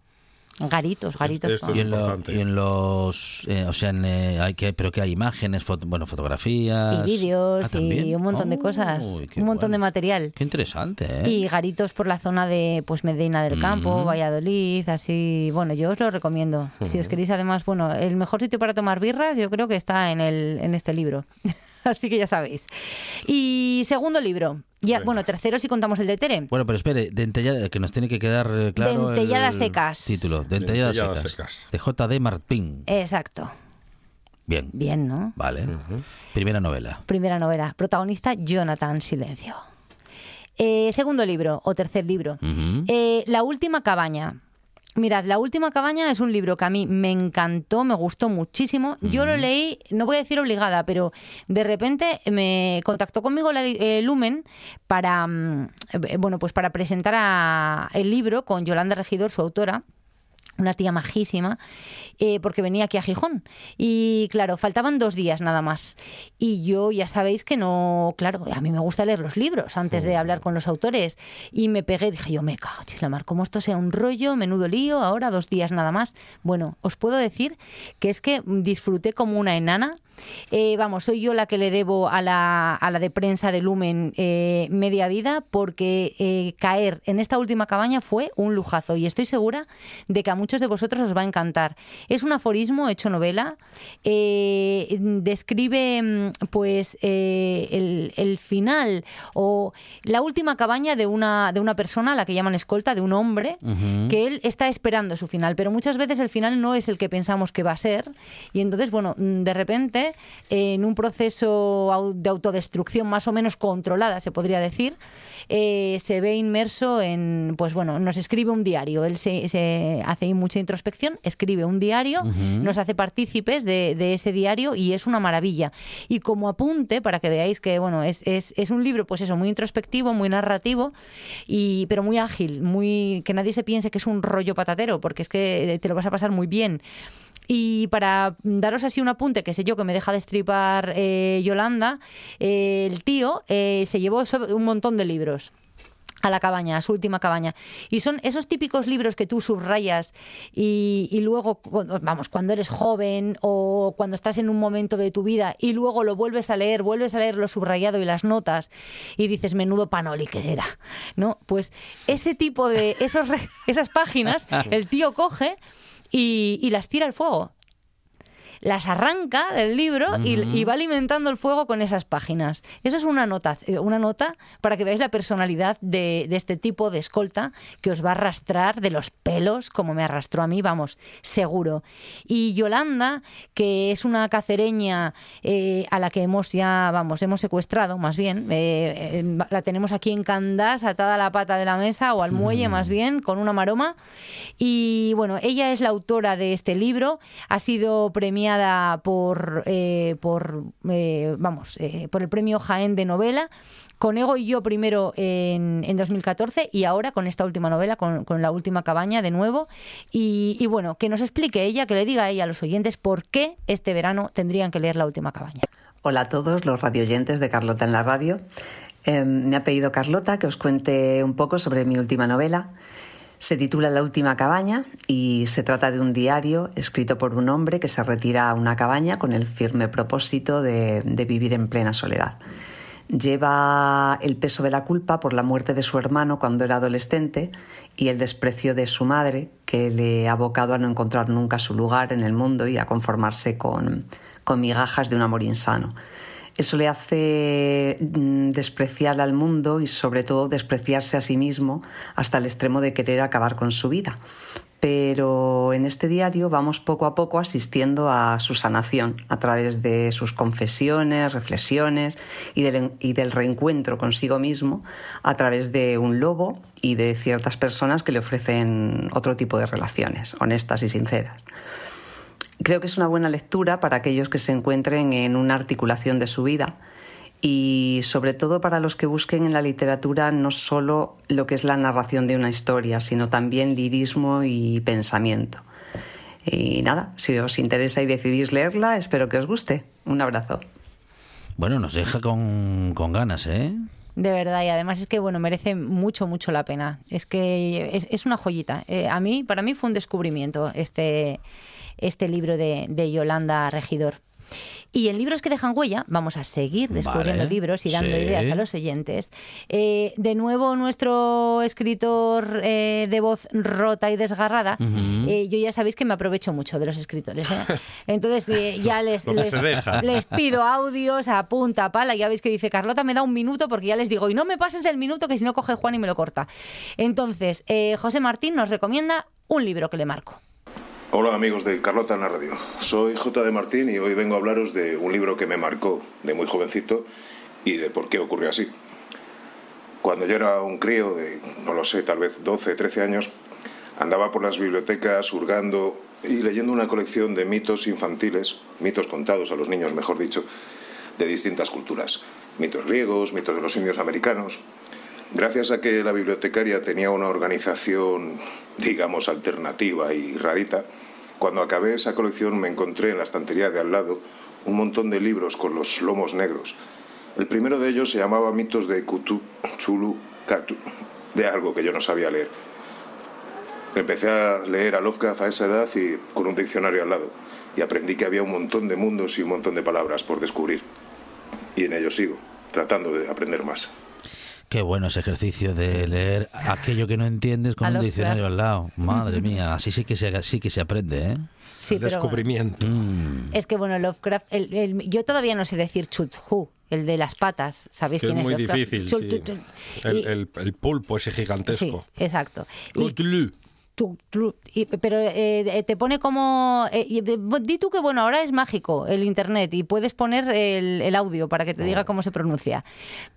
Garitos, garitos. Esto y en, lo- y en los, eh, o sea, en, eh, hay que, pero que hay imágenes, foto- bueno, fotografías, y vídeos Ah, y un montón de cosas, Uy, un montón de material. Qué interesante, ¿eh? Y garitos por la zona de pues Medina del Campo, Mm. Valladolid, así, bueno, yo os lo recomiendo. Si os queréis además, bueno, el mejor sitio para tomar birras, yo creo que está en el en este libro. así que ya sabéis. Y segundo libro. Ya, bueno, tercero si contamos el de Tere. Bueno, pero espere, dentellada, que nos tiene que quedar eh, claro Dentelladas el secas. título. Dentelladas, Dentelladas secas. secas. De J.D. Martín. Exacto. Bien, Bien, ¿no? vale. Primera novela. Primera novela. Protagonista Jonathan Silencio. Eh, segundo libro o tercer libro. Eh, la última cabaña. Mirad, La última cabaña es un libro que a mí me encantó, me gustó muchísimo. Yo lo leí, no voy a decir obligada, pero de repente me contactó conmigo la, eh, Lumen para, mm, eh, bueno, pues para presentar a- el libro con Yolanda Regidor, su autora una tía majísima, eh, porque venía aquí a Gijón. Y claro, faltaban dos días nada más. Y yo ya sabéis que no, claro, a mí me gusta leer los libros antes de hablar con los autores. Y me pegué, dije yo, me cago, en la mar, como esto sea un rollo, menudo lío, ahora dos días nada más. Bueno, os puedo decir que es que disfruté como una enana. Eh, vamos, soy yo la que le debo a la, a la de prensa de Lumen eh, media vida porque eh, caer en esta última cabaña fue un lujazo y estoy segura de que a muchos de vosotros os va a encantar. Es un aforismo hecho novela, eh, describe mm, pues eh, el, el final o la última cabaña de una, de una persona, a la que llaman escolta, de un hombre, que él está esperando su final, pero muchas veces el final no es el que pensamos que va a ser. Y entonces, bueno, mm, de repente, en un proceso de autodestrucción más o menos controlada, se podría decir, eh, se ve inmerso en, pues bueno, nos escribe un diario. Él se, se hace mucha introspección, escribe un diario, nos hace partícipes de, de ese diario y es una maravilla. Y como apunte, para que veáis que, bueno, es, es, es un libro, pues eso, muy introspectivo, muy narrativo, y, pero muy ágil, muy que nadie se piense que es un rollo patatero, porque es que te lo vas a pasar muy bien. Y para daros así un apunte, que sé yo que me deja destripar eh, Yolanda, eh, el tío eh, se llevó un montón de libros a la cabaña, a su última cabaña. Y son esos típicos libros que tú subrayas y, y luego, vamos, cuando eres joven o cuando estás en un momento de tu vida y luego lo vuelves a leer, vuelves a leer lo subrayado y las notas y dices, menudo panoli que era, ¿no? Pues ese tipo de, esos, esas páginas, el tío coge y, y las tira al fuego las arranca del libro y, y va alimentando el fuego con esas páginas. Eso es una nota, eh, una nota para que veáis la personalidad de, de este tipo de escolta que os va a arrastrar de los pelos, como me arrastró a mí, vamos, seguro. Y Yolanda, que es una cacereña eh, a la que hemos ya, vamos, hemos secuestrado, más bien, eh, eh, la tenemos aquí en Candás, atada a la pata de la mesa o al muelle, más bien, con una maroma. Y bueno, ella es la autora de este libro, ha sido premiada por, eh, por eh, vamos, eh, por el premio Jaén de novela. Con Ego y yo primero en, en 2014 y ahora con esta última novela, con, con La última cabaña de nuevo. Y, y bueno, que nos explique ella, que le diga a ella a los oyentes por qué este verano tendrían que leer La última cabaña. Hola a todos los radioyentes de Carlota en la radio. Eh, me ha pedido Carlota que os cuente un poco sobre mi última novela. Se titula La última cabaña y se trata de un diario escrito por un hombre que se retira a una cabaña con el firme propósito de, vivir en plena soledad. Lleva el peso de la culpa por la muerte de su hermano cuando era adolescente y el desprecio de su madre, que le ha abocado a no encontrar nunca su lugar en el mundo y a conformarse con, con migajas de un amor insano. Eso le hace mm, despreciar al mundo y sobre todo despreciarse a sí mismo hasta el extremo de querer acabar con su vida. Pero en este diario vamos poco a poco asistiendo a su sanación a través de sus confesiones, reflexiones y del, y del reencuentro consigo mismo a través de un lobo y de ciertas personas que le ofrecen otro tipo de relaciones, honestas y sinceras. Creo que es una buena lectura para aquellos que se encuentren en una articulación de su vida y sobre todo para los que busquen en la literatura no solo lo que es la narración de una historia, sino también lirismo y pensamiento. Y nada, si os interesa y decidís leerla, espero que os guste. Un abrazo. Bueno, nos deja con, con ganas, ¿eh? De verdad, y además es que bueno, merece mucho, mucho la pena. Es que es, es una joyita. Eh, a mí, para mí fue un descubrimiento este, este libro de, de Yolanda Regidor. Y en libros que dejan huella, vamos a seguir descubriendo Vale, libros y dando sí. ideas a los oyentes. Eh, de nuevo, nuestro escritor eh, de voz rota y desgarrada, eh, yo ya sabéis que me aprovecho mucho de los escritores. Entonces, ya les, les, pido audios a punta pala. Ya veis que dice Carlota, me da un minuto porque ya les digo, y no me pases del minuto que si no coge Juan y me lo corta. Entonces, José Martín nos recomienda un libro que le marco. Hola amigos de Carlota en la radio. Soy J. de Martín y hoy vengo a hablaros de un libro que me marcó de muy jovencito y de por qué ocurrió así. Cuando yo era un crío de, no lo sé, tal vez 12, 13 años, Andaba por las bibliotecas hurgando y leyendo una colección de mitos infantiles, mitos contados a los niños, mejor dicho, de distintas culturas. Mitos griegos, mitos de los indios americanos. Gracias a que la bibliotecaria tenía una organización, digamos, alternativa y rarita, cuando acabé esa colección me encontré en la estantería de al lado un montón de libros con los lomos negros. El primero de ellos se llamaba Mitos de Kutu, Chulu, Katu, de algo que yo no sabía leer. Empecé a leer a Lovecraft a esa edad y con un diccionario al lado. Y aprendí que había un montón de mundos y un montón de palabras por descubrir. Y en ello sigo, tratando de aprender más. Qué bueno ese ejercicio de leer aquello que no entiendes con A un diccionario al lado. Madre mía, así sí que se, sí que se aprende, ¿eh? Sí, El pero descubrimiento. Mm. es que bueno, Lovecraft, el- el- yo todavía no sé decir chuthu, el de las patas, ¿sabéis Que es muy Lovecraft? difícil, sí. El, Y- el- el pulpo ese sí, gigantesco. exacto. Y- Y- pero eh, te pone como... eh, di tú que, bueno, ahora es mágico el Internet y puedes poner el, el audio para que te diga cómo se pronuncia.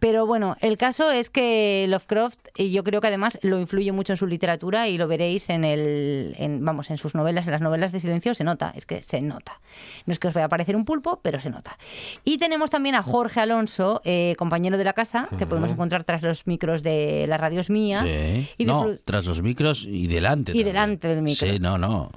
Pero bueno, el caso es que Lovecraft, y yo creo que además lo influye mucho en su literatura y lo veréis en el... En, vamos, en sus novelas, en las novelas de silencio se nota, es que se nota. No es que os vaya a parecer un pulpo, pero se nota. Y tenemos también a Jorge Alonso, eh, compañero de la casa, que podemos encontrar tras los micros de las radios mía. Sí. Y No, tras los micros y delante. Y también. delante del micro. Sí, no, no.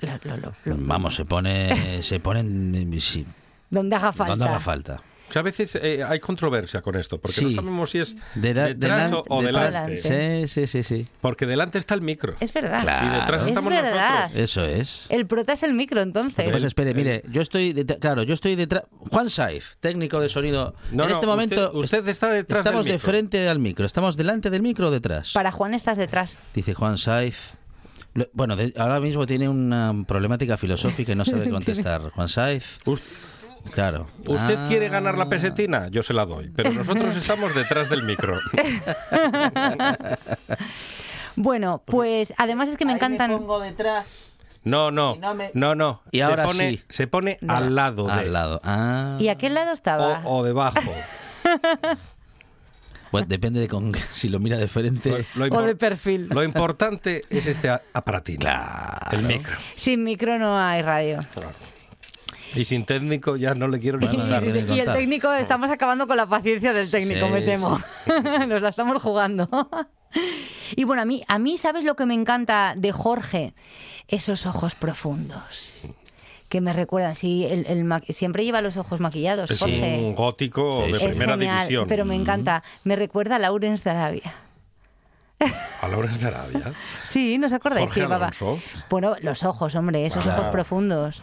Lo- lo- lo- lo- Vamos, se pone, se ponen, sí, donde haga falta. donde haga falta. A veces eh, hay controversia con esto, porque no sabemos si es De la- detrás delan- o, o detrás- delante. Delante. Sí, sí, sí, sí. Porque delante está el micro. Es verdad. Claro. Y detrás Es estamos verdad. nosotros. Eso es. El prota es el micro, entonces. Pues espere, mire, yo estoy, detr- claro, yo estoy detrás. Juan Saiz, técnico de sonido. No, en no, este momento usted- usted está detrás del Estamos de micro. frente al micro. Estamos delante del micro o detrás. Para Juan estás detrás. Dice Juan Saiz. Bueno, de- ahora mismo tiene una problemática filosófica y no sabe contestar. Juan Saiz. Claro. ¿Usted Ah. quiere ganar la pesetina? Yo se la doy. Pero nosotros estamos detrás del micro. Bueno, pues además es que me encantan. detrás. No, no. No me- No, no. Y se ahora pone, sí. Se pone No. al lado de. Al lado. Ah. ¿Y a qué lado estaba? O, o debajo. Bueno, depende de con, si lo mira de frente. Lo, O de perfil. lo importante es este aparatín. El micro. Sin micro no hay radio. Y sin técnico ya no le quiero ni Bueno, contar. no. y el técnico, estamos acabando con la paciencia del técnico, Sí, me temo. Nos la estamos jugando. y bueno, a mí, a mí, ¿sabes lo que me encanta de Jorge? Esos ojos profundos. Que me recuerdan, sí, el, el ma- siempre lleva los ojos maquillados, Es Jorge. un gótico Sí, de. Es primera genial, división. pero me encanta. Me recuerda a Laurence de Arabia. A Laurence de Arabia. Sí, ¿no os acordáis Jorge que llevaba? Alonso. Bueno, los ojos, hombre, esos Ah. ojos profundos.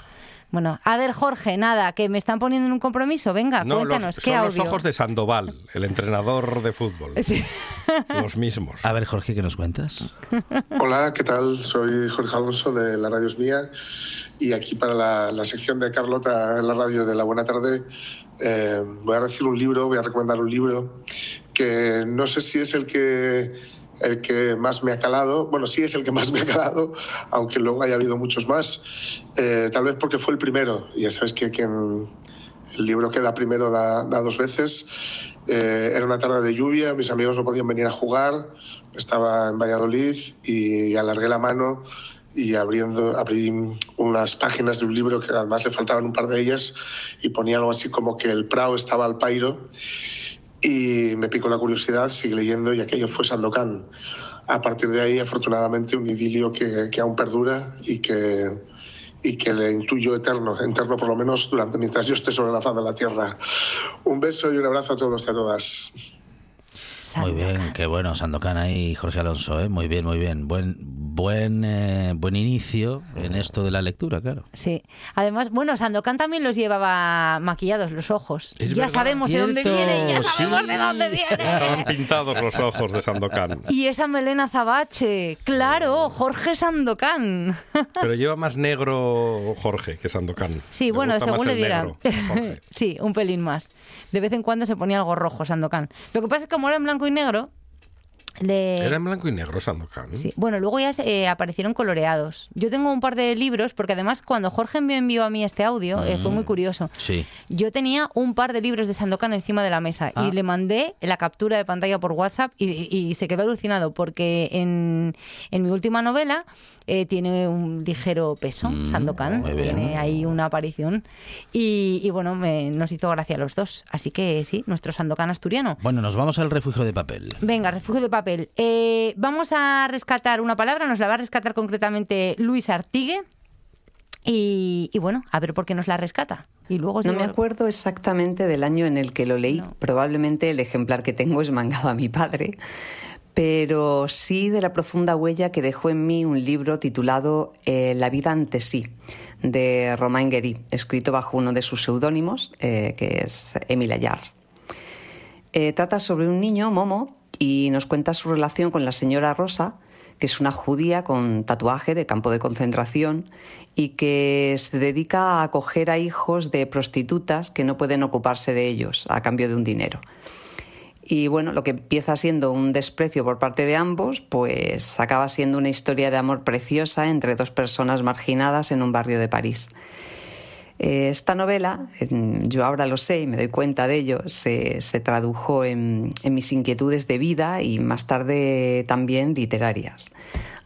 Bueno, a ver, Jorge, nada, que me están poniendo en un compromiso. Venga, No, cuéntanos, los, ¿qué son audio? los ojos de Sandoval, el entrenador de fútbol. Sí. Los mismos. A ver, Jorge, ¿qué nos cuentas? Hola, ¿qué tal? Soy Jorge Alonso de La Radio es Mía y aquí para la, la sección de Carlota en la radio de La Buena Tarde eh, voy a decir un libro, voy a recomendar un libro que no sé si es el que, el que más me ha calado, bueno, sí es el que más me ha calado, aunque luego haya habido muchos más, Eh, tal vez porque fue el primero, ya sabes que quien, el libro que da primero da, da dos veces. Eh, era una tarde de lluvia, mis amigos no podían venir a jugar, estaba en Valladolid y alargué la mano y abriendo, abrí unas páginas de un libro que además le faltaban un par de ellas y ponía algo así como que el Prado estaba al pairo y me picó la curiosidad, seguí leyendo y aquello fue Sandokan. A partir de ahí, afortunadamente, un idilio que, que aún perdura y que, y que le intuyo eterno, eterno por lo menos durante mientras yo esté sobre la faz de la tierra. Un beso y un abrazo a todos y a todas. Muy bien, qué bueno, Sandokan ahí, Jorge Alonso, ¿eh? muy bien, muy bien. Buen, buen, eh, buen inicio en esto de la lectura, claro. Sí. Además, bueno, Sandokan también los llevaba maquillados los ojos. Es ya verdad. sabemos de dónde viene, ya sabemos sí. de dónde viene. Estaban pintados los ojos de Sandokan. Y esa melena zabache, claro, Jorge Sandokan. Pero lleva más negro Jorge que Sandokan. Sí, Le bueno, según le Jorge. sí, un pelín más. De vez en cuando se ponía algo rojo Sandokan. Lo que pasa es que como era en blanco y negro, Le- Era en blanco y negro Sandokan. Sí. Bueno, luego ya eh, aparecieron coloreados. Yo tengo un par de libros, porque además cuando Jorge me envió a mí este audio, eh, fue muy curioso. Sí. Yo tenía un par de libros de Sandokan encima de la mesa Ah. y le mandé la captura de pantalla por WhatsApp y, y se quedó alucinado porque en, en mi última novela eh, tiene un ligero peso, Mm, Sandokan, tiene ahí una aparición y, y bueno, me- nos hizo gracia a los dos. Así que sí, nuestro Sandokan asturiano. Bueno, nos vamos al refugio de papel. Venga, refugio de papel. Eh, vamos a rescatar una palabra, nos la va a rescatar concretamente Luis Artigue. Y, y bueno, a ver por qué nos la rescata. Y luego No me acuerdo exactamente del año en el que lo leí. Probablemente el ejemplar que tengo es mangado a mi padre. Pero sí de la profunda huella que dejó en mí un libro titulado eh, La vida ante sí, de Romain Guéry, escrito bajo uno de sus seudónimos, eh, que es Émile Ayar. Eh, trata sobre un niño, Momo, y nos cuenta su relación con la señora Rosa, que es una judía con tatuaje de campo de concentración y que se dedica a acoger a hijos de prostitutas que no pueden ocuparse de ellos a cambio de un dinero. Y bueno, lo que empieza siendo un desprecio por parte de ambos, pues acaba siendo una historia de amor preciosa entre dos personas marginadas en un barrio de París. Eh, Esta novela, yo ahora lo sé y me doy cuenta de ello, se, se tradujo en, en mis inquietudes de vida y más tarde también literarias.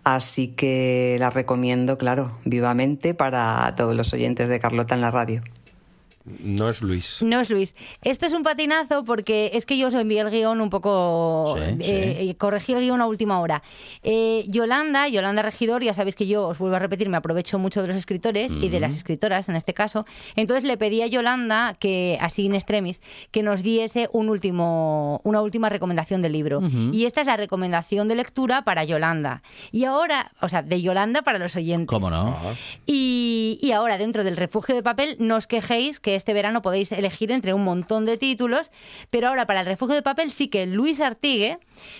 Así que la recomiendo, claro, vivamente para todos los oyentes de Carlota en la radio. No es Luis. No es Luis. Esto es un patinazo porque es que yo os envié el guion un poco... Sí, eh, sí. eh, Corregí el guion a última hora. Eh, Yolanda, Yolanda Regidor, ya sabéis que yo, os vuelvo a repetir, me aprovecho mucho de los escritores y de las escritoras en este caso. Entonces le pedí a Yolanda, que así in extremis, que nos diese un último, una última recomendación del libro. Y esta es la recomendación de lectura para Yolanda. Y ahora, o sea, de Yolanda para los oyentes. ¿Cómo no? Y, y ahora, dentro del refugio de papel, no os quejéis que este verano podéis elegir entre un montón de títulos, pero ahora para el refugio de papel sí que Luis Artigue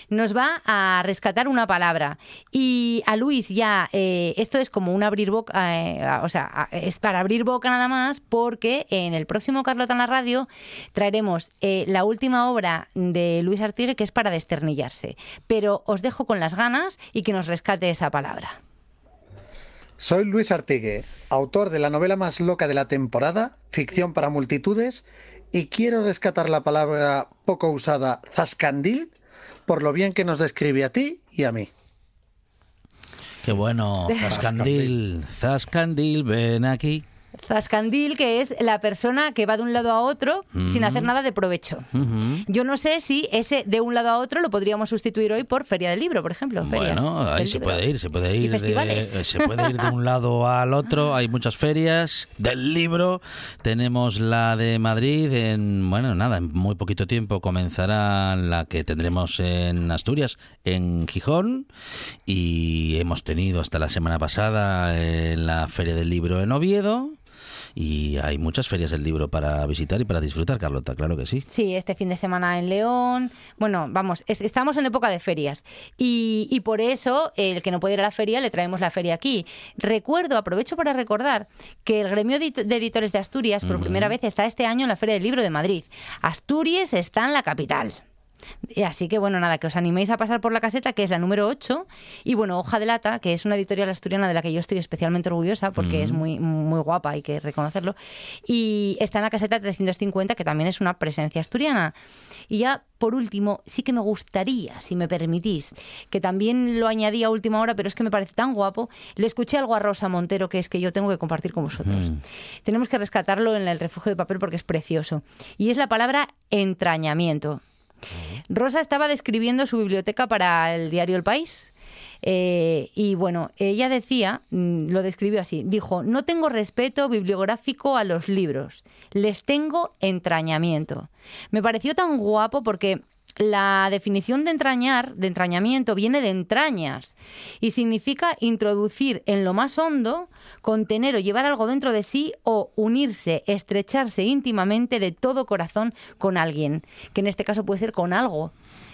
nos va a rescatar una palabra. Y a Luis ya, eh, esto es como un abrir boca, eh, o sea, es para abrir boca nada más, porque en el próximo Carlota en la radio traeremos eh, la última obra de Luis Artigue que es para desternillarse. Pero os dejo con las ganas y que nos rescate esa palabra. Soy Luis Artigue, autor de la novela más loca de la temporada, Ficción para multitudes, y quiero rescatar la palabra poco usada zascandil por lo bien que nos describe a ti y a mí. Qué bueno. Zascandil. Zascandil, ven aquí. Zascandil, que es la persona que va de un lado a otro sin hacer nada de provecho. Yo no sé si ese de un lado a otro lo podríamos sustituir hoy por Feria del Libro, por ejemplo. ferias Bueno, ahí se libro. puede ir, se puede ir, de, festivales. eh, se puede ir de un lado al otro. Hay muchas ferias del libro. Tenemos la de Madrid en, bueno, nada, en muy poquito tiempo comenzará la que tendremos en Asturias, en Gijón. Y hemos tenido hasta la semana pasada eh, la Feria del Libro en Oviedo. Y hay muchas ferias del libro para visitar y para disfrutar, Carlota, claro que sí. Sí, este fin de semana en León. Bueno, vamos, es- estamos en época de ferias. Y, y por eso, el que no puede ir a la feria, le traemos la feria aquí. Recuerdo, aprovecho para recordar, que el gremio de editores de Asturias, por primera vez, está este año en la Feria del Libro de Madrid. Asturias está en la capital. Y Así que bueno, nada, que os animéis a pasar por la caseta, que es la número 8, y bueno, Hoja de Lata, que es una editorial asturiana de la que yo estoy especialmente orgullosa, porque es muy, muy guapa, hay que reconocerlo, y está en la caseta 350, que también es una presencia asturiana. Y ya, por último, sí que me gustaría, si me permitís, que también lo añadí a última hora, pero es que me parece tan guapo, le escuché algo a Rosa Montero, que es que yo tengo que compartir con vosotros. Mm. Tenemos que rescatarlo en el refugio de papel porque es precioso. Y es la palabra entrañamiento. Rosa estaba describiendo su biblioteca para el diario El País. Eh, y bueno, ella decía, mm, lo describió así, dijo, no tengo respeto bibliográfico a los libros, les tengo entrañamiento. Me pareció tan guapo porque la definición de entrañar, de entrañamiento, viene de entrañas y significa introducir en lo más hondo, contener o llevar algo dentro de sí o unirse, estrecharse íntimamente de todo corazón con alguien, que en este caso puede ser con algo,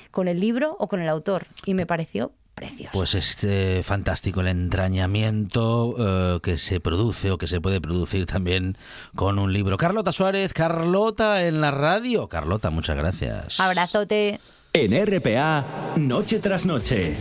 con el libro o con el autor. Y me pareció precioso. Pues este fantástico el entrañamiento eh, que se produce o que se puede producir también con un libro. Carlota Suárez, Carlota en la radio. Carlota, muchas gracias. Abrazote. En RPA, noche tras noche.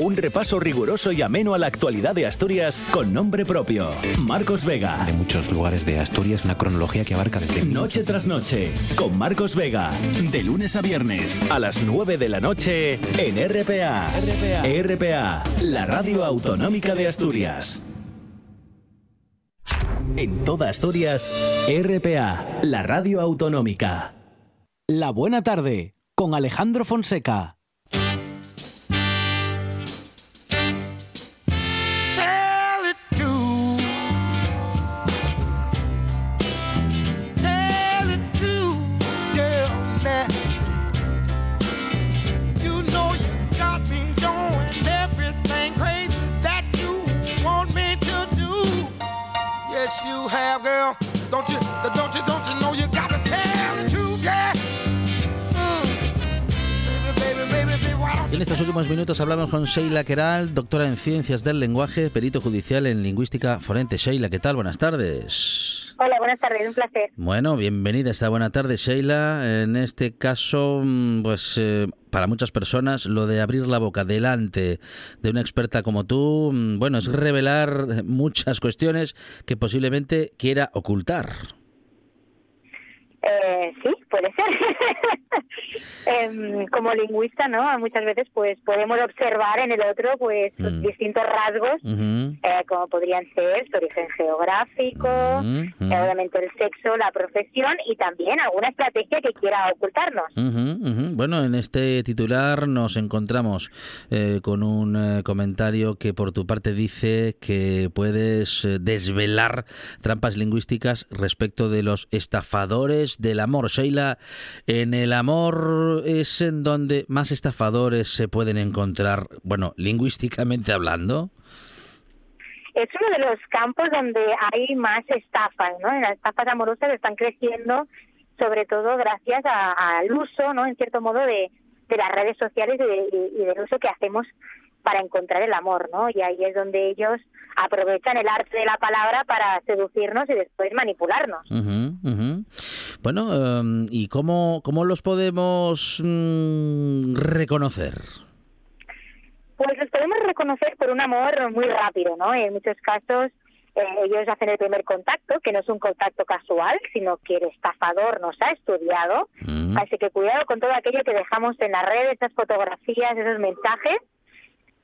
Un repaso riguroso y ameno a la actualidad de Asturias con nombre propio. Marcos Vega. De muchos lugares de Asturias, una cronología que abarca desde... Noche tras noche, con Marcos Vega. De lunes a viernes, a las 9 de la noche, en RPA. RPA, RPA la radio autonómica de Asturias. En toda Asturias, RPA, la radio autonómica. La buena tarde, con Alejandro Fonseca. Don't you, don't you, don't you know you tell yeah. En estos últimos minutos hablamos con Sheila Queral, doctora en Ciencias del Lenguaje, perito judicial en Lingüística Forense. Sheila, ¿qué tal? Buenas tardes. Hola, buenas tardes, un placer. Bueno, bienvenida esta buena tarde, Sheila. En este caso, mm, pues eh, para muchas personas, lo de abrir la boca delante de una experta como tú, mm, bueno, es revelar muchas cuestiones que posiblemente quiera ocultar. Eh, sí, puede ser. Em, como lingüista, ¿no? Muchas veces pues podemos observar en el otro pues Mm. distintos rasgos, eh, como podrían ser su origen geográfico, eh, obviamente el sexo, la profesión y también alguna estrategia que quiera ocultarnos. Bueno, en este titular nos encontramos eh, con un eh, comentario que por tu parte dice que puedes desvelar trampas lingüísticas respecto de los estafadores del amor. Sheila, en el amor es en donde más estafadores se pueden encontrar, bueno, lingüísticamente hablando. es uno de los campos donde hay más estafas, ¿no? Las estafas amorosas están creciendo, sobre todo gracias a- al uso, ¿no? En cierto modo de, de las redes sociales y, de- y- del uso que hacemos para encontrar el amor, ¿no? Y ahí es donde ellos aprovechan el arte de la palabra para seducirnos y después manipularnos. Bueno, em, ¿y cómo, cómo los podemos mm, reconocer? Pues los podemos reconocer por un amor muy rápido, ¿no? En muchos casos eh, ellos hacen el primer contacto, que no es un contacto casual, sino que el estafador nos ha estudiado. Así que cuidado con todo aquello que dejamos en las redes, esas fotografías, esos mensajes,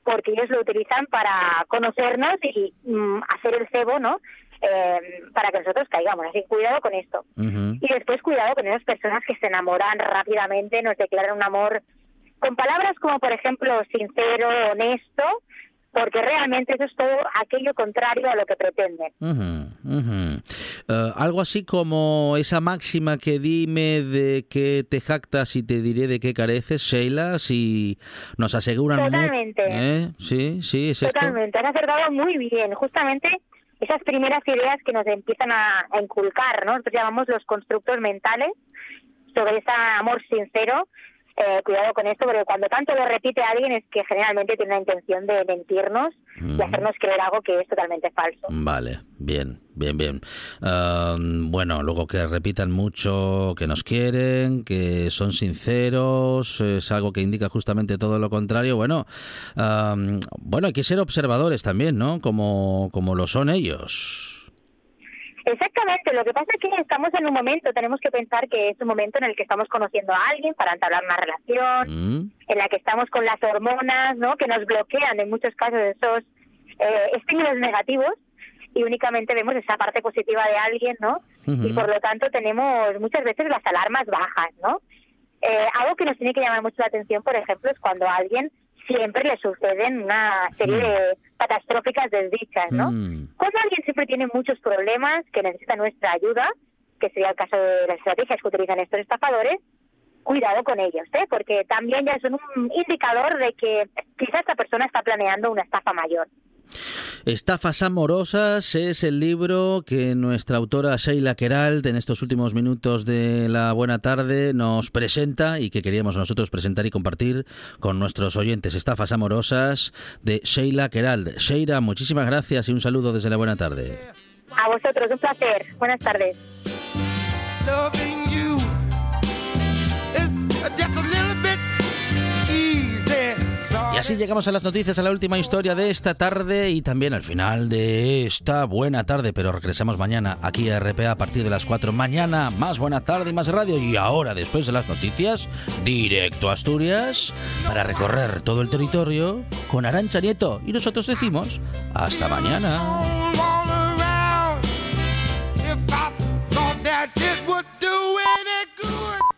porque ellos lo utilizan para conocernos y mm, hacer el cebo, ¿no? Eh, para que nosotros caigamos. Así que cuidado con esto. Y después cuidado con esas personas que se enamoran rápidamente, nos declaran un amor con palabras como, por ejemplo, sincero, honesto, porque realmente eso es todo aquello contrario a lo que pretenden. Ujú, ujú. Eh, algo así como esa máxima que dime de que te jactas y te diré de qué careces, Sheila, si nos aseguran... Totalmente. ¿Eh? Sí, sí, es esto. Totalmente, has acertado muy bien. Justamente esas primeras ideas que nos empiezan a, inculcar, ¿no? Nosotros llamamos los constructos mentales sobre ese amor sincero. Eh, cuidado con esto, porque cuando tanto lo repite alguien es que generalmente tiene la intención de mentirnos y hacernos creer algo que es totalmente falso. Vale, bien, bien, bien. Bueno, luego que repitan mucho que nos quieren, que son sinceros, es algo que indica justamente todo lo contrario. Bueno, bueno, hay que ser observadores también, ¿no? Como, como lo son ellos. Exactamente, lo que pasa es que estamos en un momento, tenemos que pensar que es un momento en el que estamos conociendo a alguien para entablar una relación, Mm, en la que estamos con las hormonas, ¿no? Que nos bloquean en muchos casos esos eh, estímulos negativos y únicamente vemos esa parte positiva de alguien, ¿no? Y por lo tanto tenemos muchas veces las alarmas bajas, ¿no? Eh, algo que nos tiene que llamar mucho la atención, por ejemplo, es cuando alguien siempre le suceden una serie de catastróficas desdichas, ¿no? mm. Cuando alguien siempre tiene muchos problemas que necesita nuestra ayuda, que sería el caso de las estrategias que utilizan estos estafadores, cuidado con ellos, ¿eh? porque también ya son un indicador de que quizás esta persona está planeando una estafa mayor. Estafas amorosas es el libro que nuestra autora Sheila Queralt en estos últimos minutos de la buena tarde nos presenta y que queríamos nosotros presentar y compartir con nuestros oyentes. Estafas amorosas de Sheila Queralt. Sheila, muchísimas gracias y un saludo desde la buena tarde. A vosotros, un placer. Buenas tardes. Así llegamos a las noticias, a la última historia de esta tarde y también al final de esta buena tarde, pero regresamos mañana aquí a RPA a partir de las 4. Mañana más buena tarde y más radio y ahora después de las noticias, directo a Asturias para recorrer todo el territorio con Arancha Nieto y nosotros decimos hasta mañana.